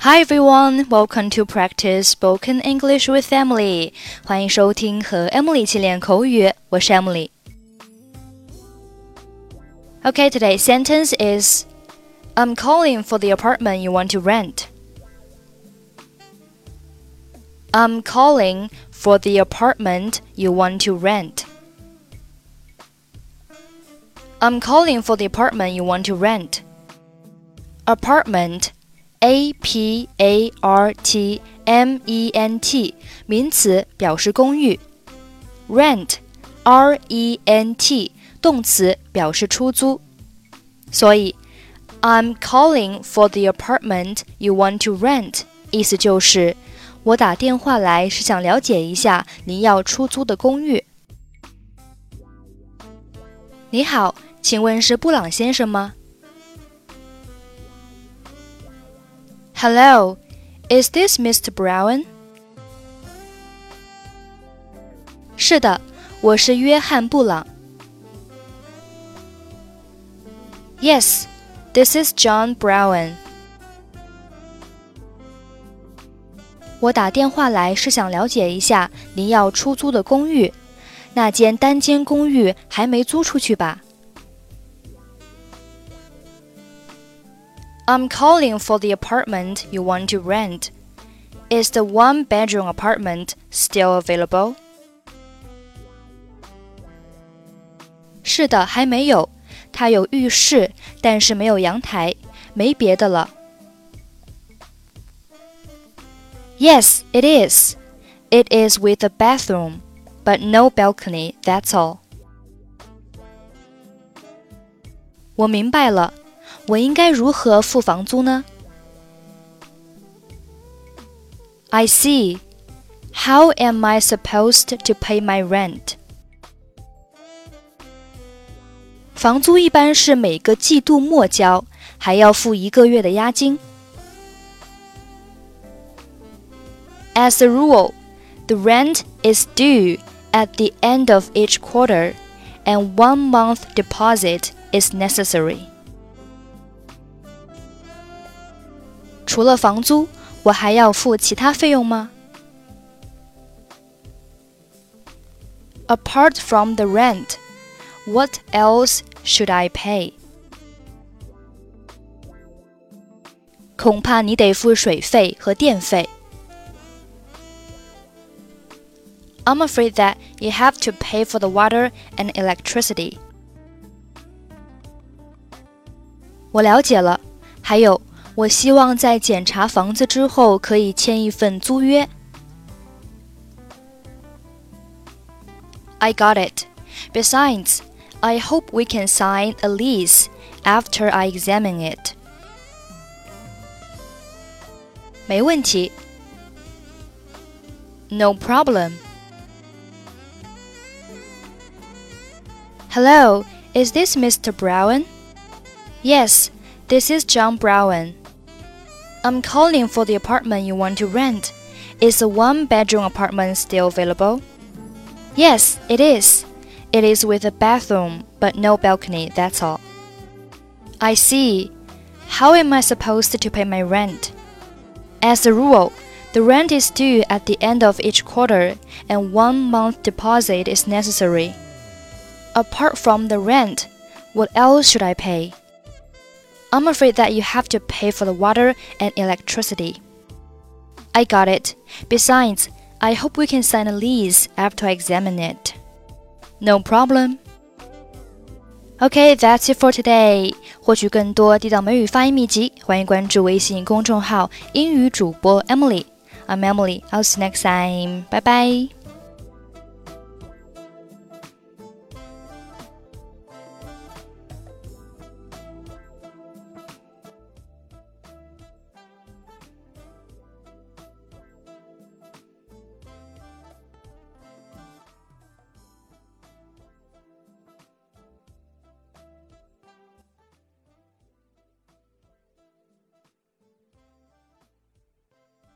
Hi everyone, welcome to practice spoken English with Emily. 欢迎收听和 Emily 一起练口语，我是 Emily。Okay, today's sentence is I'm calling for the apartment you want to rent. I'm calling for the apartment you want to rent. I'm calling for the apartment you want to rent. Apartment a P A R T M E N T 名词，表示公寓。Rent R E N T 动词，表示出租。所以，I'm calling for the apartment you want to rent，意思就是我打电话来是想了解一下您要出租的公寓。你好，请问是布朗先生吗 ？Hello, is this Mr. Brown? 是的，我是约翰·布朗。Yes, this is John Brown. 我打电话来是想了解一下您要出租的公寓，那间单间公寓还没租出去吧 ？I'm calling for the apartment you want to rent. Is the one bedroom apartment still available? 是的，还没有。它有浴室，但是没有阳台，没别的了。Yes, it is. It is with a bathroom, but no balcony, that's all. 我明白了。 我应该如何付房租呢？I see. How am I supposed to pay my rent? 房租一般是每个季度末交，还要付一个月的押金。As a rule, the rent is due at the end of each quarter, and one month deposit is necessary. 除了房租，我还要付其他费用吗？Apart from the rent, what else should I pay? 恐怕你得付水费和电费。I'm afraid that you have to pay for the water and electricity. 我了解了，还有。 我希望在检查房子之后可以签一份租约。I got it. Besides, I hope we can sign a lease after I examine it. 没问题。No problem. Hello, is this Mr. Brown? Yes, this is John Brown. I'm calling for the apartment you want to rent. Is a one bedroom apartment still available? Yes, it is. It is with a bathroom, but no balcony, that's all. I see. How am I supposed to pay my rent? As a rule, the rent is due at the end of each quarter, and one month deposit is necessary. Apart from the rent, what else should I pay? I'm afraid that you have to pay for the water and electricity. I got it. Besides, I hope we can sign a lease after I examine it. No problem. Okay, that's it for today. 获取更多地道美语发音秘籍，欢迎关注微信公众号“英语主播 Emily”。I'm Emily. I'll see you next time. Bye bye.